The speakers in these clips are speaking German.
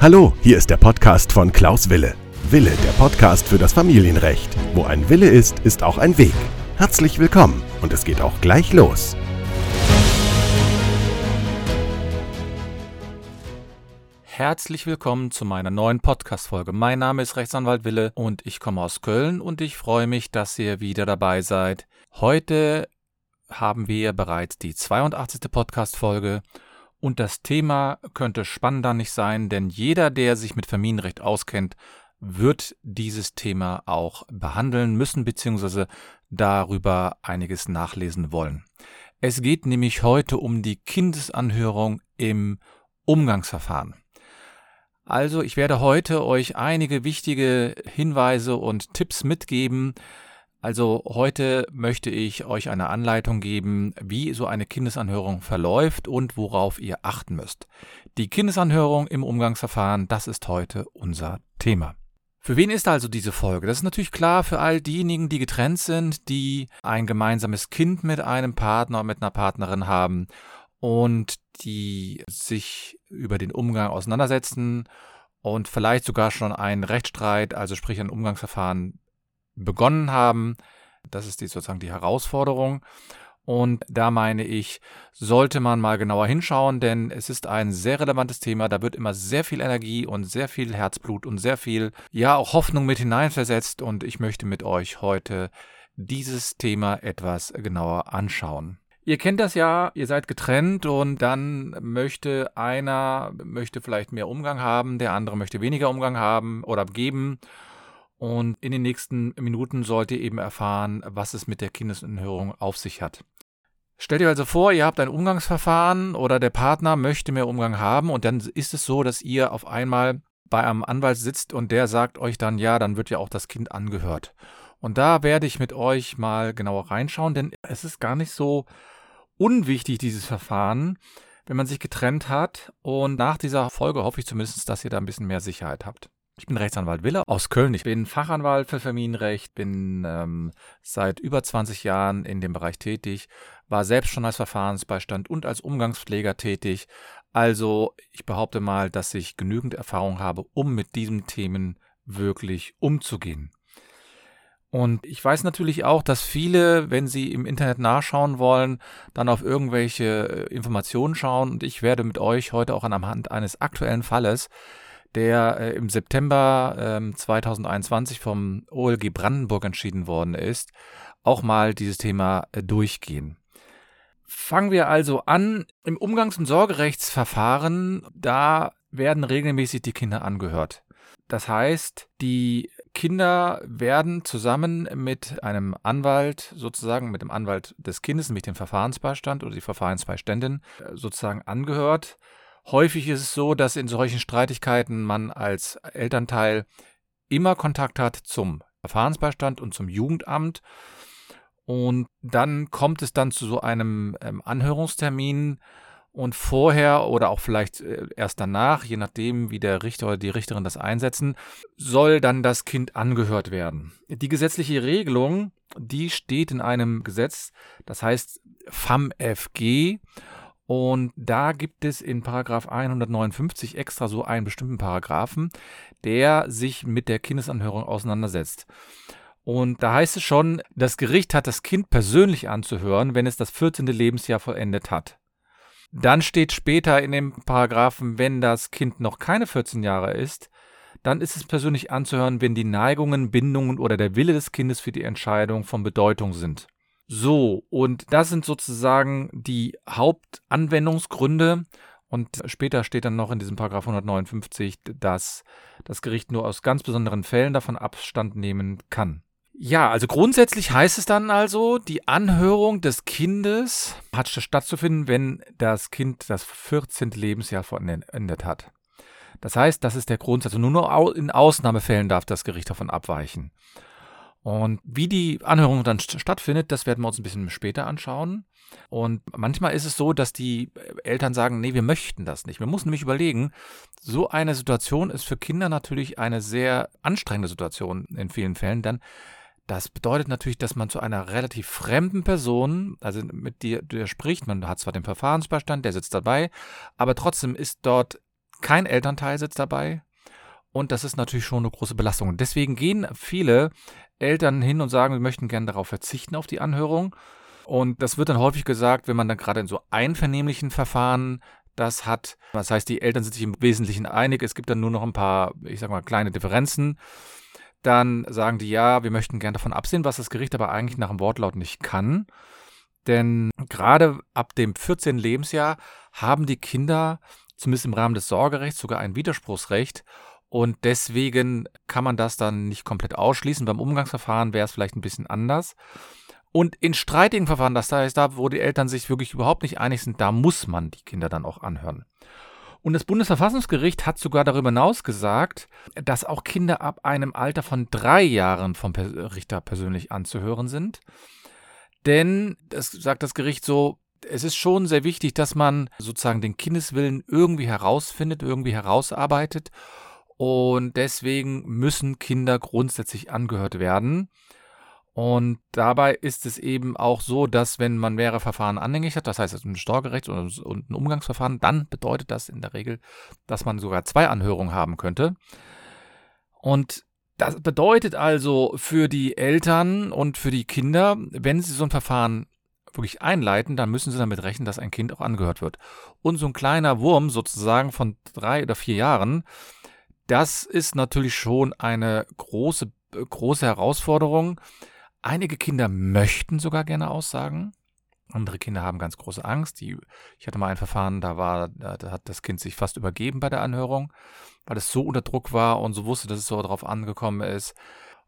Hallo, hier ist der Podcast von Klaus Wille. Wille, der Podcast für das Familienrecht. Wo ein Wille ist, ist auch ein Weg. Herzlich willkommen und es geht auch gleich los. Herzlich willkommen zu meiner neuen Podcast-Folge. Mein Name ist Rechtsanwalt Wille und ich komme aus Köln und ich freue mich, dass ihr wieder dabei seid. Heute haben wir bereits die 82. Podcast-Folge und das Thema könnte spannender nicht sein, denn jeder, der sich mit Familienrecht auskennt, wird dieses Thema auch behandeln müssen bzw. darüber einiges nachlesen wollen. Es geht nämlich heute um die Kindesanhörung im Umgangsverfahren. Also ich werde heute euch einige wichtige Hinweise und Tipps mitgeben. Also heute möchte ich euch eine Anleitung geben, wie so eine Kindesanhörung verläuft und worauf ihr achten müsst. Die Kindesanhörung im Umgangsverfahren, das ist heute unser Thema. Für wen ist also diese Folge? Das ist natürlich klar für all diejenigen, die getrennt sind, die ein gemeinsames Kind mit einem Partner oder mit einer Partnerin haben und die sich über den Umgang auseinandersetzen und vielleicht sogar schon einen Rechtsstreit, also sprich ein Umgangsverfahren begonnen haben. Das ist die, sozusagen die Herausforderung. Und da meine ich, sollte man mal genauer hinschauen, denn es ist ein sehr relevantes Thema. Da wird immer sehr viel Energie und sehr viel Herzblut und sehr viel, ja, auch Hoffnung mit hineinversetzt. Und ich möchte mit euch heute dieses Thema etwas genauer anschauen. Ihr kennt das ja, ihr seid getrennt und dann möchte einer, möchte vielleicht mehr Umgang haben, der andere möchte weniger Umgang haben oder geben. Und in den nächsten Minuten sollt ihr eben erfahren, was es mit der Kindesanhörung auf sich hat. Stellt ihr also vor, ihr habt ein Umgangsverfahren oder der Partner möchte mehr Umgang haben und dann ist es so, dass ihr auf einmal bei einem Anwalt sitzt und der sagt euch dann, ja, dann wird ja auch das Kind angehört. Und da werde ich mit euch mal genauer reinschauen, denn es ist gar nicht so unwichtig, dieses Verfahren, wenn man sich getrennt hat. Und nach dieser Folge hoffe ich zumindest, dass ihr da ein bisschen mehr Sicherheit habt. Ich bin Rechtsanwalt Wille aus Köln. Ich bin Fachanwalt für Familienrecht, bin ähm, seit über 20 Jahren in dem Bereich tätig, war selbst schon als Verfahrensbeistand und als Umgangspfleger tätig. Also ich behaupte mal, dass ich genügend Erfahrung habe, um mit diesen Themen wirklich umzugehen. Und ich weiß natürlich auch, dass viele, wenn sie im Internet nachschauen wollen, dann auf irgendwelche äh, Informationen schauen. Und ich werde mit euch heute auch anhand eines aktuellen Falles, der äh, im September äh, 2021 vom OLG Brandenburg entschieden worden ist, auch mal dieses Thema äh, durchgehen. Fangen wir also an. Im Umgangs- und Sorgerechtsverfahren, da werden regelmäßig die Kinder angehört. Das heißt, die Kinder werden zusammen mit einem Anwalt, sozusagen mit dem Anwalt des Kindes, nämlich dem Verfahrensbeistand oder die Verfahrensbeiständin, äh, sozusagen angehört. Häufig ist es so, dass in solchen Streitigkeiten man als Elternteil immer Kontakt hat zum Verfahrensbeistand und zum Jugendamt. Und dann kommt es dann zu so einem ähm, Anhörungstermin, und vorher oder auch vielleicht äh, erst danach, je nachdem, wie der Richter oder die Richterin das einsetzen, soll dann das Kind angehört werden. Die gesetzliche Regelung, die steht in einem Gesetz, das heißt FAMFG. Und da gibt es in Paragraph 159 extra so einen bestimmten Paragraphen, der sich mit der Kindesanhörung auseinandersetzt. Und da heißt es schon, das Gericht hat das Kind persönlich anzuhören, wenn es das 14. Lebensjahr vollendet hat. Dann steht später in dem Paragraphen, wenn das Kind noch keine 14 Jahre ist, dann ist es persönlich anzuhören, wenn die Neigungen, Bindungen oder der Wille des Kindes für die Entscheidung von Bedeutung sind. So, und das sind sozusagen die Hauptanwendungsgründe. Und später steht dann noch in diesem Paragraph 159, dass das Gericht nur aus ganz besonderen Fällen davon Abstand nehmen kann. Ja, also grundsätzlich heißt es dann also, die Anhörung des Kindes hat stattzufinden, wenn das Kind das 14. Lebensjahr vollendet hat. Das heißt, das ist der Grundsatz. Und nur in Ausnahmefällen darf das Gericht davon abweichen. Und wie die Anhörung dann stattfindet, das werden wir uns ein bisschen später anschauen. Und manchmal ist es so, dass die Eltern sagen, nee, wir möchten das nicht. Wir müssen nämlich überlegen, so eine Situation ist für Kinder natürlich eine sehr anstrengende Situation in vielen Fällen, denn Das bedeutet natürlich, dass man zu einer relativ fremden Person, also mit dir, der spricht, man hat zwar den Verfahrensbeistand, der sitzt dabei, aber trotzdem ist dort kein Elternteil sitzt dabei. Und das ist natürlich schon eine große Belastung. Deswegen gehen viele Eltern hin und sagen, wir möchten gerne darauf verzichten, auf die Anhörung. Und das wird dann häufig gesagt, wenn man dann gerade in so einvernehmlichen Verfahren das hat. Das heißt, die Eltern sind sich im Wesentlichen einig. Es gibt dann nur noch ein paar, ich sag mal, kleine Differenzen dann sagen die, ja, wir möchten gern davon absehen, was das Gericht aber eigentlich nach dem Wortlaut nicht kann. Denn gerade ab dem 14. Lebensjahr haben die Kinder, zumindest im Rahmen des Sorgerechts, sogar ein Widerspruchsrecht. Und deswegen kann man das dann nicht komplett ausschließen. Beim Umgangsverfahren wäre es vielleicht ein bisschen anders. Und in streitigen Verfahren, das heißt, da, wo die Eltern sich wirklich überhaupt nicht einig sind, da muss man die Kinder dann auch anhören. Und das Bundesverfassungsgericht hat sogar darüber hinaus gesagt, dass auch Kinder ab einem Alter von drei Jahren vom Richter persönlich anzuhören sind. Denn, das sagt das Gericht so, es ist schon sehr wichtig, dass man sozusagen den Kindeswillen irgendwie herausfindet, irgendwie herausarbeitet. Und deswegen müssen Kinder grundsätzlich angehört werden. Und dabei ist es eben auch so, dass wenn man mehrere Verfahren anhängig hat, das heißt ein Steuergerecht und ein Umgangsverfahren, dann bedeutet das in der Regel, dass man sogar zwei Anhörungen haben könnte. Und das bedeutet also für die Eltern und für die Kinder, wenn sie so ein Verfahren wirklich einleiten, dann müssen sie damit rechnen, dass ein Kind auch angehört wird. Und so ein kleiner Wurm sozusagen von drei oder vier Jahren, das ist natürlich schon eine große, große Herausforderung Einige Kinder möchten sogar gerne aussagen. Andere Kinder haben ganz große Angst. Die, ich hatte mal ein Verfahren, da war, da, hat das Kind sich fast übergeben bei der Anhörung, weil es so unter Druck war und so wusste, dass es so darauf angekommen ist.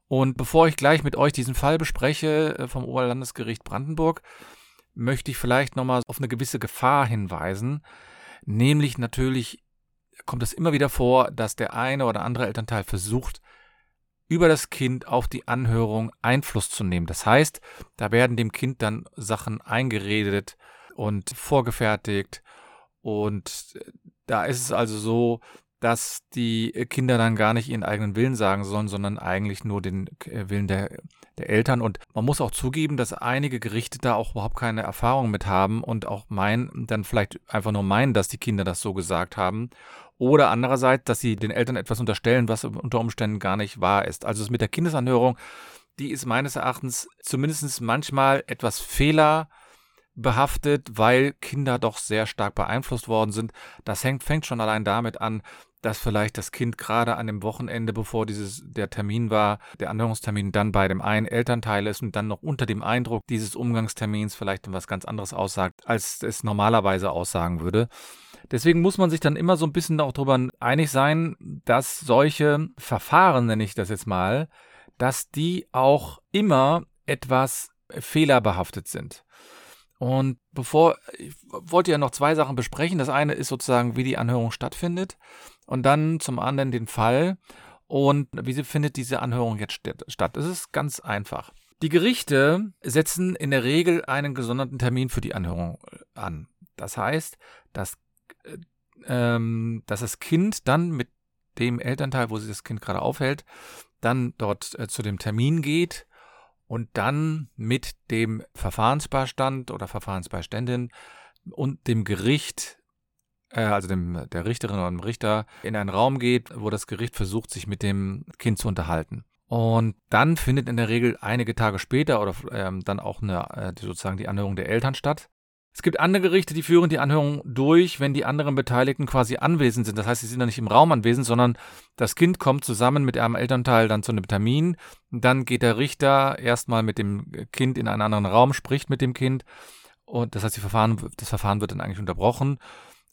Und bevor ich gleich mit euch diesen Fall bespreche äh, vom Oberlandesgericht Brandenburg, möchte ich vielleicht nochmal auf eine gewisse Gefahr hinweisen. Nämlich natürlich kommt es immer wieder vor, dass der eine oder andere Elternteil versucht, über das Kind auf die Anhörung Einfluss zu nehmen. Das heißt, da werden dem Kind dann Sachen eingeredet und vorgefertigt. Und da ist es also so, dass die Kinder dann gar nicht ihren eigenen Willen sagen sollen, sondern eigentlich nur den äh, Willen der, der Eltern. Und man muss auch zugeben, dass einige Gerichte da auch überhaupt keine Erfahrung mit haben und auch meinen, dann vielleicht einfach nur meinen, dass die Kinder das so gesagt haben oder andererseits, dass sie den Eltern etwas unterstellen, was unter Umständen gar nicht wahr ist. Also es mit der Kindesanhörung, die ist meines Erachtens zumindest manchmal etwas fehlerbehaftet, weil Kinder doch sehr stark beeinflusst worden sind. Das hängt, fängt schon allein damit an, dass vielleicht das Kind gerade an dem Wochenende, bevor dieses der Termin war, der Anhörungstermin dann bei dem einen Elternteil ist und dann noch unter dem Eindruck dieses Umgangstermins vielleicht was ganz anderes aussagt, als es normalerweise aussagen würde. Deswegen muss man sich dann immer so ein bisschen auch darüber einig sein, dass solche Verfahren, nenne ich das jetzt mal, dass die auch immer etwas fehlerbehaftet sind. Und bevor, ich wollte ja noch zwei Sachen besprechen. Das eine ist sozusagen, wie die Anhörung stattfindet. Und dann zum anderen den Fall. Und wie findet diese Anhörung jetzt statt? Es ist ganz einfach. Die Gerichte setzen in der Regel einen gesonderten Termin für die Anhörung an. Das heißt, das ähm, dass das Kind dann mit dem Elternteil, wo sich das Kind gerade aufhält, dann dort äh, zu dem Termin geht und dann mit dem Verfahrensbeistand oder Verfahrensbeiständin und dem Gericht, äh, also dem, der Richterin oder dem Richter, in einen Raum geht, wo das Gericht versucht, sich mit dem Kind zu unterhalten. Und dann findet in der Regel einige Tage später oder ähm, dann auch eine, äh, sozusagen die Anhörung der Eltern statt. Es gibt andere Gerichte, die führen die Anhörung durch, wenn die anderen Beteiligten quasi anwesend sind. Das heißt, sie sind dann nicht im Raum anwesend, sondern das Kind kommt zusammen mit einem Elternteil dann zu einem Termin. Dann geht der Richter erstmal mit dem Kind in einen anderen Raum, spricht mit dem Kind. Und das heißt, Verfahren, das Verfahren wird dann eigentlich unterbrochen.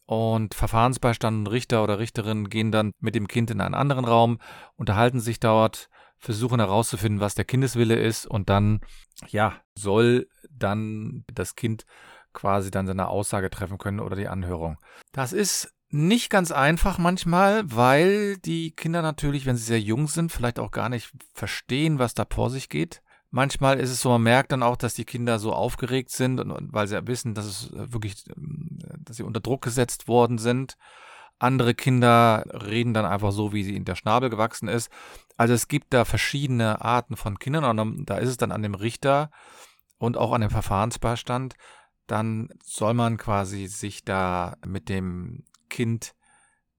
Und Verfahrensbeistand und Richter oder Richterin gehen dann mit dem Kind in einen anderen Raum, unterhalten sich dort, versuchen herauszufinden, was der Kindeswille ist. Und dann, ja, soll dann das Kind quasi dann seine Aussage treffen können oder die Anhörung. Das ist nicht ganz einfach manchmal, weil die Kinder natürlich, wenn sie sehr jung sind, vielleicht auch gar nicht verstehen, was da vor sich geht. Manchmal ist es so, man merkt dann auch, dass die Kinder so aufgeregt sind, und, weil sie ja wissen, dass es wirklich, dass sie unter Druck gesetzt worden sind. Andere Kinder reden dann einfach so, wie sie in der Schnabel gewachsen ist. Also es gibt da verschiedene Arten von Kindern und da ist es dann an dem Richter und auch an dem Verfahrensbeistand, dann soll man quasi sich da mit dem Kind,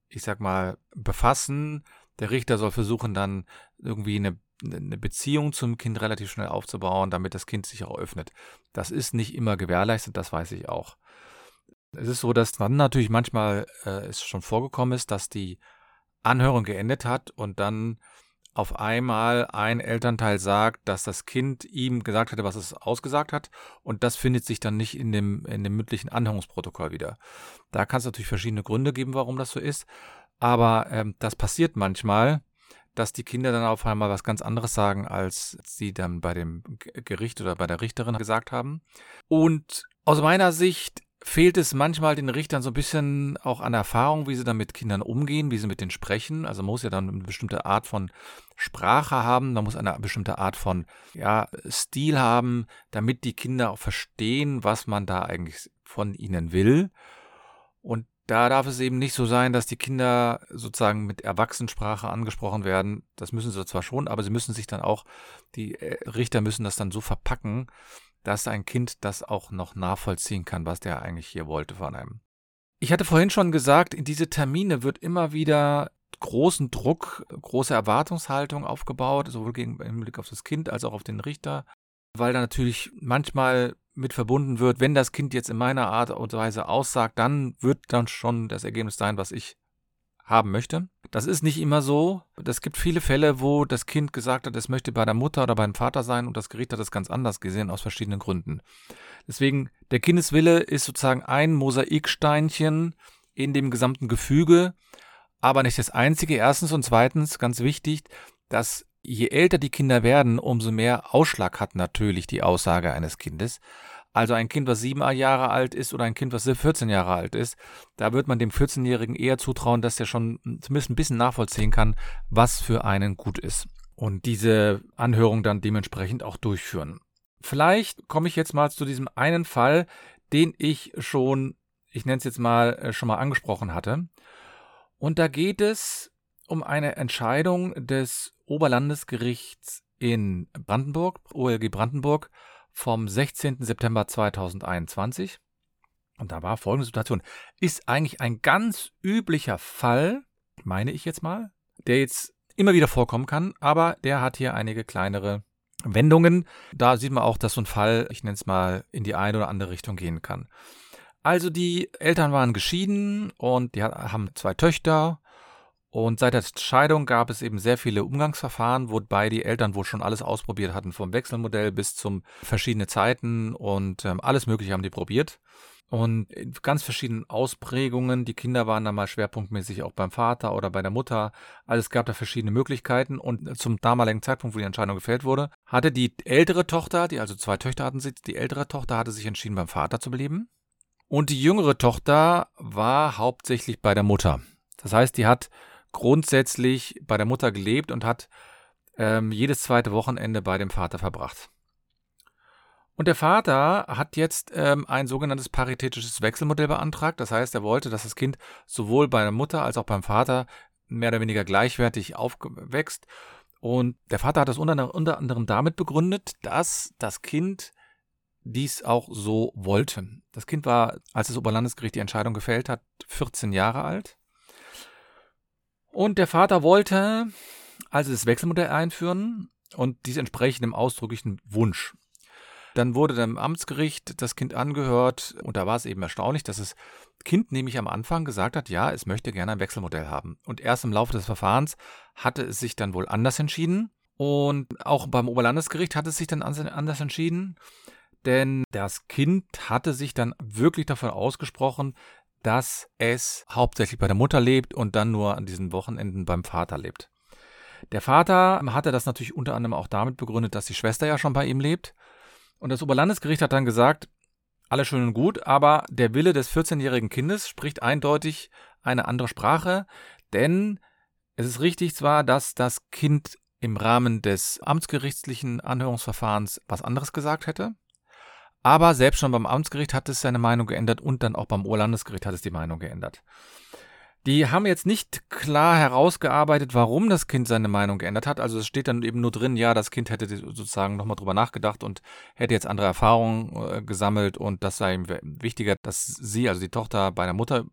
ich sag mal, befassen. Der Richter soll versuchen dann irgendwie eine, eine Beziehung zum Kind relativ schnell aufzubauen, damit das Kind sich auch öffnet. Das ist nicht immer gewährleistet, das weiß ich auch. Es ist so, dass dann natürlich manchmal äh, es schon vorgekommen ist, dass die Anhörung geendet hat und dann auf einmal ein Elternteil sagt, dass das Kind ihm gesagt hatte, was es ausgesagt hat, und das findet sich dann nicht in dem, in dem mündlichen Anhörungsprotokoll wieder. Da kann es natürlich verschiedene Gründe geben, warum das so ist, aber ähm, das passiert manchmal, dass die Kinder dann auf einmal was ganz anderes sagen, als sie dann bei dem Gericht oder bei der Richterin gesagt haben. Und aus meiner Sicht fehlt es manchmal den Richtern so ein bisschen auch an Erfahrung, wie sie dann mit Kindern umgehen, wie sie mit denen sprechen. Also man muss ja dann eine bestimmte Art von Sprache haben, man muss eine bestimmte Art von ja, Stil haben, damit die Kinder auch verstehen, was man da eigentlich von ihnen will. Und da darf es eben nicht so sein, dass die Kinder sozusagen mit Erwachsenensprache angesprochen werden. Das müssen sie zwar schon, aber sie müssen sich dann auch, die äh, Richter müssen das dann so verpacken, dass ein Kind das auch noch nachvollziehen kann, was der eigentlich hier wollte von einem. Ich hatte vorhin schon gesagt, in diese Termine wird immer wieder großen Druck, große Erwartungshaltung aufgebaut, sowohl im Blick auf das Kind als auch auf den Richter, weil da natürlich manchmal mit verbunden wird, wenn das Kind jetzt in meiner Art und Weise aussagt, dann wird dann schon das Ergebnis sein, was ich haben möchte. Das ist nicht immer so. Es gibt viele Fälle, wo das Kind gesagt hat, es möchte bei der Mutter oder beim Vater sein und das Gericht hat es ganz anders gesehen aus verschiedenen Gründen. Deswegen, der Kindeswille ist sozusagen ein Mosaiksteinchen in dem gesamten Gefüge, aber nicht das einzige. Erstens und zweitens, ganz wichtig, dass je älter die Kinder werden, umso mehr Ausschlag hat natürlich die Aussage eines Kindes. Also ein Kind, was sieben Jahre alt ist oder ein Kind, was 14 Jahre alt ist, da wird man dem 14-Jährigen eher zutrauen, dass er schon zumindest ein bisschen nachvollziehen kann, was für einen gut ist. Und diese Anhörung dann dementsprechend auch durchführen. Vielleicht komme ich jetzt mal zu diesem einen Fall, den ich schon, ich nenne es jetzt mal, äh, schon mal angesprochen hatte. Und da geht es um eine Entscheidung des Oberlandesgerichts in Brandenburg, OLG Brandenburg, vom 16. September 2021. Und da war folgende Situation. Ist eigentlich ein ganz üblicher Fall, meine ich jetzt mal, der jetzt immer wieder vorkommen kann, aber der hat hier einige kleinere Wendungen. Da sieht man auch, dass so ein Fall, ich nenne es mal, in die eine oder andere Richtung gehen kann. Also die Eltern waren geschieden und die haben zwei Töchter und seit der Scheidung gab es eben sehr viele Umgangsverfahren, wobei die Eltern wohl schon alles ausprobiert hatten, vom Wechselmodell bis zum verschiedene Zeiten und ähm, alles Mögliche haben die probiert. Und in ganz verschiedenen Ausprägungen. Die Kinder waren dann mal schwerpunktmäßig auch beim Vater oder bei der Mutter. Also es gab da verschiedene Möglichkeiten. Und zum damaligen Zeitpunkt, wo die Entscheidung gefällt wurde, hatte die ältere Tochter, die also zwei Töchter hatten sie, die ältere Tochter hatte sich entschieden, beim Vater zu beleben. Und die jüngere Tochter war hauptsächlich bei der Mutter. Das heißt, die hat grundsätzlich bei der Mutter gelebt und hat ähm, jedes zweite Wochenende bei dem Vater verbracht. Und der Vater hat jetzt ähm, ein sogenanntes paritätisches Wechselmodell beantragt. Das heißt, er wollte, dass das Kind sowohl bei der Mutter als auch beim Vater mehr oder weniger gleichwertig aufwächst. Und der Vater hat das unter, unter anderem damit begründet, dass das Kind dies auch so wollte. Das Kind war, als das Oberlandesgericht die Entscheidung gefällt hat, 14 Jahre alt. Und der Vater wollte also das Wechselmodell einführen und dies entsprechend dem ausdrücklichen Wunsch. Dann wurde dem Amtsgericht das Kind angehört und da war es eben erstaunlich, dass das Kind nämlich am Anfang gesagt hat, ja, es möchte gerne ein Wechselmodell haben. Und erst im Laufe des Verfahrens hatte es sich dann wohl anders entschieden. Und auch beim Oberlandesgericht hat es sich dann anders entschieden, denn das Kind hatte sich dann wirklich davon ausgesprochen, dass es hauptsächlich bei der Mutter lebt und dann nur an diesen Wochenenden beim Vater lebt. Der Vater hatte das natürlich unter anderem auch damit begründet, dass die Schwester ja schon bei ihm lebt. Und das Oberlandesgericht hat dann gesagt, alles schön und gut, aber der Wille des 14-jährigen Kindes spricht eindeutig eine andere Sprache, denn es ist richtig zwar, dass das Kind im Rahmen des amtsgerichtlichen Anhörungsverfahrens was anderes gesagt hätte, aber selbst schon beim Amtsgericht hat es seine Meinung geändert und dann auch beim Oberlandesgericht hat es die Meinung geändert. Die haben jetzt nicht klar herausgearbeitet, warum das Kind seine Meinung geändert hat. Also es steht dann eben nur drin, ja, das Kind hätte sozusagen nochmal drüber nachgedacht und hätte jetzt andere Erfahrungen äh, gesammelt und das sei ihm wichtiger, dass sie, also die Tochter, bei der Mutter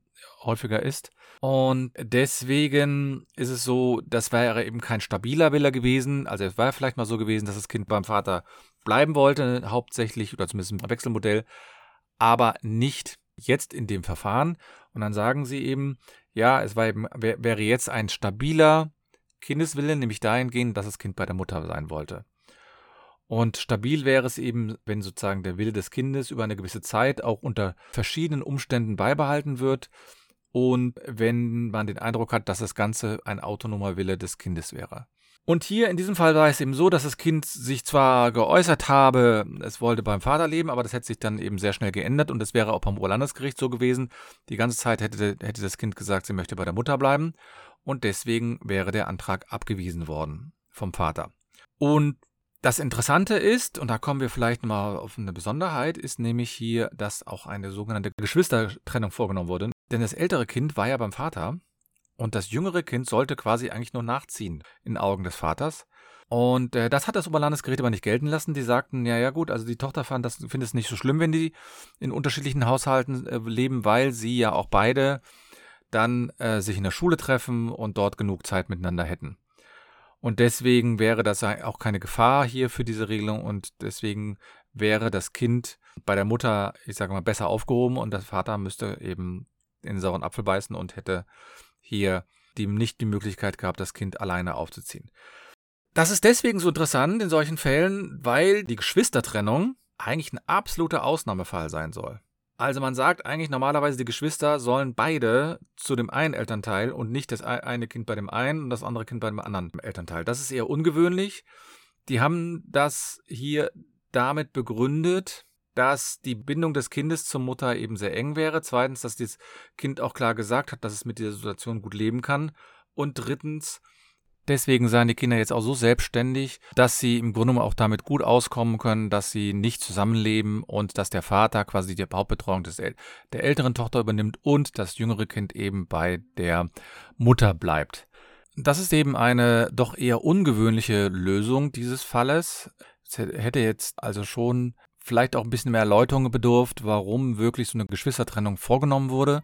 häufiger ist. Und deswegen ist es so, das wäre eben kein stabiler Wille gewesen. Also es war vielleicht mal so gewesen, dass das Kind beim Vater bleiben wollte, hauptsächlich oder zumindest im Wechselmodell, aber nicht jetzt in dem Verfahren. Und dann sagen sie eben, ja, es eben, wär, wäre jetzt ein stabiler Kindeswille, nämlich dahingehend, dass das Kind bei der Mutter sein wollte. Und stabil wäre es eben, wenn sozusagen der Wille des Kindes über eine gewisse Zeit auch unter verschiedenen Umständen beibehalten wird und wenn man den Eindruck hat, dass das Ganze ein autonomer Wille des Kindes wäre. Und hier in diesem Fall war es eben so, dass das Kind sich zwar geäußert habe, es wollte beim Vater leben, aber das hätte sich dann eben sehr schnell geändert und es wäre auch beim Oberlandesgericht so gewesen. Die ganze Zeit hätte, hätte das Kind gesagt, sie möchte bei der Mutter bleiben und deswegen wäre der Antrag abgewiesen worden vom Vater. Und das Interessante ist, und da kommen wir vielleicht mal auf eine Besonderheit, ist nämlich hier, dass auch eine sogenannte Geschwistertrennung vorgenommen wurde. Denn das ältere Kind war ja beim Vater und das jüngere Kind sollte quasi eigentlich nur nachziehen in Augen des Vaters. Und äh, das hat das Oberlandesgericht aber nicht gelten lassen. Die sagten, ja, ja gut, also die Tochter fand das, findet es nicht so schlimm, wenn die in unterschiedlichen Haushalten äh, leben, weil sie ja auch beide dann äh, sich in der Schule treffen und dort genug Zeit miteinander hätten. Und deswegen wäre das auch keine Gefahr hier für diese Regelung und deswegen wäre das Kind bei der Mutter, ich sage mal, besser aufgehoben und der Vater müsste eben in den sauren Apfel beißen und hätte hier die nicht die Möglichkeit gehabt, das Kind alleine aufzuziehen. Das ist deswegen so interessant in solchen Fällen, weil die Geschwistertrennung eigentlich ein absoluter Ausnahmefall sein soll. Also man sagt eigentlich normalerweise, die Geschwister sollen beide zu dem einen Elternteil und nicht das eine Kind bei dem einen und das andere Kind bei dem anderen Elternteil. Das ist eher ungewöhnlich. Die haben das hier damit begründet, dass die Bindung des Kindes zur Mutter eben sehr eng wäre. Zweitens, dass das Kind auch klar gesagt hat, dass es mit dieser Situation gut leben kann. Und drittens, deswegen seien die Kinder jetzt auch so selbstständig, dass sie im Grunde auch damit gut auskommen können, dass sie nicht zusammenleben und dass der Vater quasi die Hauptbetreuung des, der älteren Tochter übernimmt und das jüngere Kind eben bei der Mutter bleibt. Das ist eben eine doch eher ungewöhnliche Lösung dieses Falles. Es hätte jetzt also schon vielleicht auch ein bisschen mehr Erläuterung bedurft, warum wirklich so eine Geschwistertrennung vorgenommen wurde.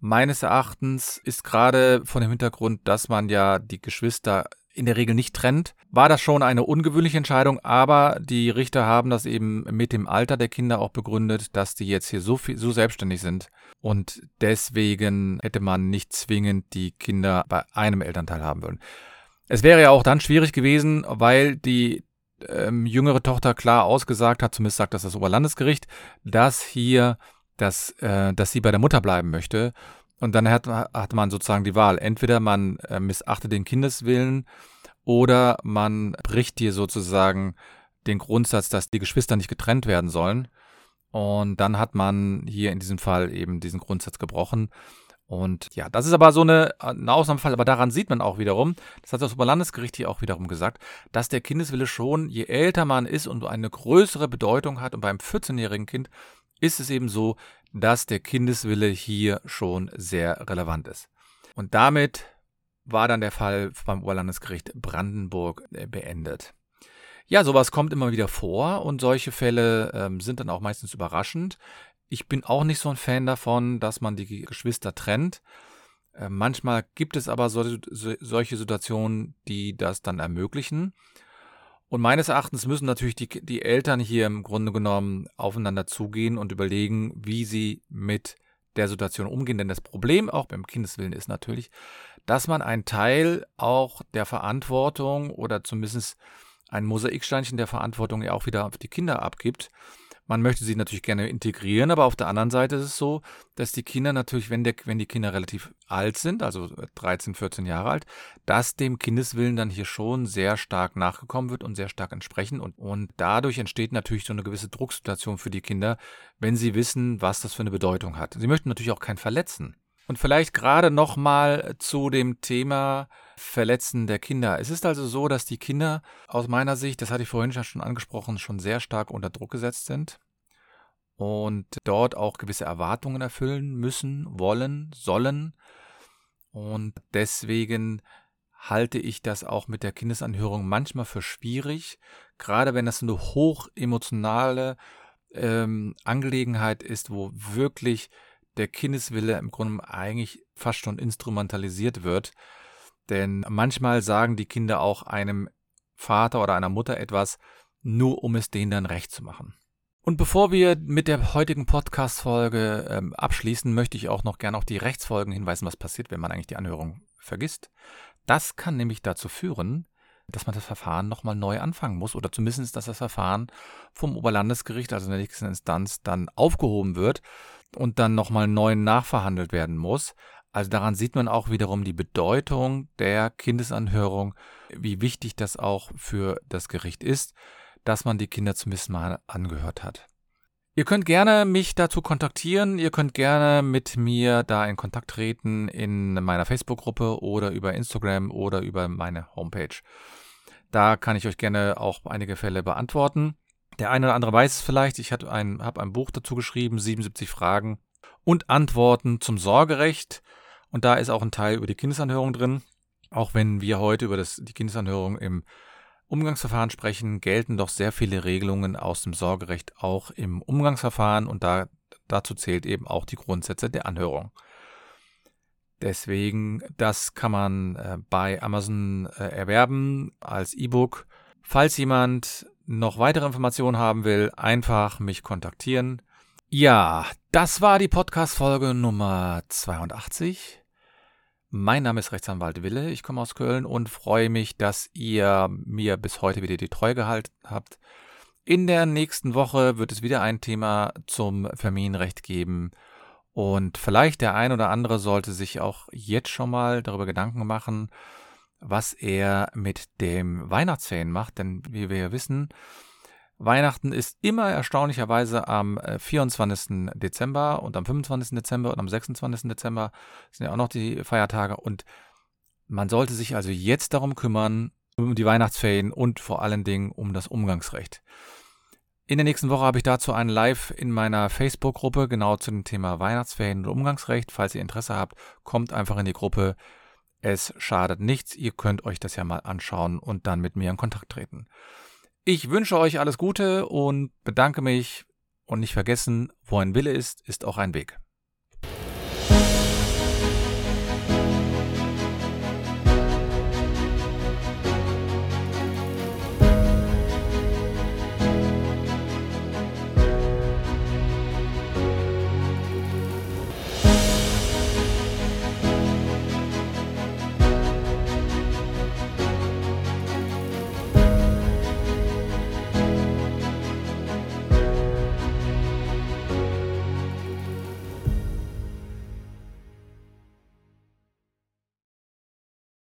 Meines Erachtens ist gerade von dem Hintergrund, dass man ja die Geschwister in der Regel nicht trennt, war das schon eine ungewöhnliche Entscheidung, aber die Richter haben das eben mit dem Alter der Kinder auch begründet, dass die jetzt hier so viel, so selbstständig sind und deswegen hätte man nicht zwingend die Kinder bei einem Elternteil haben wollen. Es wäre ja auch dann schwierig gewesen, weil die ähm, jüngere Tochter klar ausgesagt hat, zumindest sagt das das Oberlandesgericht, dass hier, dass, äh, dass sie bei der Mutter bleiben möchte. Und dann hat, hat man sozusagen die Wahl. Entweder man äh, missachtet den Kindeswillen oder man bricht hier sozusagen den Grundsatz, dass die Geschwister nicht getrennt werden sollen. Und dann hat man hier in diesem Fall eben diesen Grundsatz gebrochen und ja, das ist aber so eine, ein Ausnahmefall, aber daran sieht man auch wiederum, das hat das Oberlandesgericht hier auch wiederum gesagt, dass der Kindeswille schon, je älter man ist und eine größere Bedeutung hat, und beim 14-jährigen Kind ist es eben so, dass der Kindeswille hier schon sehr relevant ist. Und damit war dann der Fall beim Oberlandesgericht Brandenburg äh, beendet. Ja, sowas kommt immer wieder vor und solche Fälle ähm, sind dann auch meistens überraschend. Ich bin auch nicht so ein Fan davon, dass man die Geschwister trennt. Äh, manchmal gibt es aber so, so, solche Situationen, die das dann ermöglichen. Und meines Erachtens müssen natürlich die, die Eltern hier im Grunde genommen aufeinander zugehen und überlegen, wie sie mit der Situation umgehen. Denn das Problem auch beim Kindeswillen ist natürlich, dass man einen Teil auch der Verantwortung oder zumindest ein Mosaiksteinchen der Verantwortung ja auch wieder auf die Kinder abgibt. Man möchte sie natürlich gerne integrieren, aber auf der anderen Seite ist es so, dass die Kinder natürlich, wenn, der, wenn die Kinder relativ alt sind, also 13, 14 Jahre alt, dass dem Kindeswillen dann hier schon sehr stark nachgekommen wird und sehr stark entsprechen. Und, und dadurch entsteht natürlich so eine gewisse Drucksituation für die Kinder, wenn sie wissen, was das für eine Bedeutung hat. Sie möchten natürlich auch keinen verletzen. Und vielleicht gerade nochmal zu dem Thema Verletzen der Kinder. Es ist also so, dass die Kinder aus meiner Sicht, das hatte ich vorhin schon angesprochen, schon sehr stark unter Druck gesetzt sind und dort auch gewisse Erwartungen erfüllen müssen, wollen, sollen. Und deswegen halte ich das auch mit der Kindesanhörung manchmal für schwierig, gerade wenn das eine hoch emotionale ähm, Angelegenheit ist, wo wirklich der Kindeswille im Grunde eigentlich fast schon instrumentalisiert wird. Denn manchmal sagen die Kinder auch einem Vater oder einer Mutter etwas, nur um es denen dann recht zu machen. Und bevor wir mit der heutigen Podcast-Folge ähm, abschließen, möchte ich auch noch gerne auf die Rechtsfolgen hinweisen, was passiert, wenn man eigentlich die Anhörung vergisst. Das kann nämlich dazu führen, dass man das Verfahren nochmal neu anfangen muss oder zumindest, dass das Verfahren vom Oberlandesgericht, also in der nächsten Instanz, dann aufgehoben wird und dann nochmal neu nachverhandelt werden muss. Also daran sieht man auch wiederum die Bedeutung der Kindesanhörung, wie wichtig das auch für das Gericht ist, dass man die Kinder zumindest mal angehört hat. Ihr könnt gerne mich dazu kontaktieren. Ihr könnt gerne mit mir da in Kontakt treten in meiner Facebook-Gruppe oder über Instagram oder über meine Homepage. Da kann ich euch gerne auch einige Fälle beantworten. Der eine oder andere weiß es vielleicht. Ich habe ein, hab ein Buch dazu geschrieben, 77 Fragen und Antworten zum Sorgerecht. Und da ist auch ein Teil über die Kindesanhörung drin. Auch wenn wir heute über das, die Kindesanhörung im Umgangsverfahren sprechen, gelten doch sehr viele Regelungen aus dem Sorgerecht auch im Umgangsverfahren und da, dazu zählt eben auch die Grundsätze der Anhörung. Deswegen, das kann man äh, bei Amazon äh, erwerben als E-Book. Falls jemand noch weitere Informationen haben will, einfach mich kontaktieren. Ja, das war die Podcast-Folge Nummer 82. Mein Name ist Rechtsanwalt Wille, ich komme aus Köln und freue mich, dass ihr mir bis heute wieder die Treue gehalten habt. In der nächsten Woche wird es wieder ein Thema zum Familienrecht geben und vielleicht der ein oder andere sollte sich auch jetzt schon mal darüber Gedanken machen, was er mit dem Weihnachtsferien macht, denn wie wir ja wissen, Weihnachten ist immer erstaunlicherweise am 24. Äh, Dezember und am 25. Dezember und am 26. Dezember sind ja auch noch die Feiertage und man sollte sich also jetzt darum kümmern, um die Weihnachtsferien und vor allen Dingen um das Umgangsrecht. In der nächsten Woche habe ich dazu ein Live in meiner Facebook-Gruppe genau zu dem Thema Weihnachtsferien und Umgangsrecht. Falls ihr Interesse habt, kommt einfach in die Gruppe. Es schadet nichts. Ihr könnt euch das ja mal anschauen und dann mit mir in Kontakt treten. Ich wünsche euch alles Gute und bedanke mich und nicht vergessen, wo ein Wille ist, ist auch ein Weg.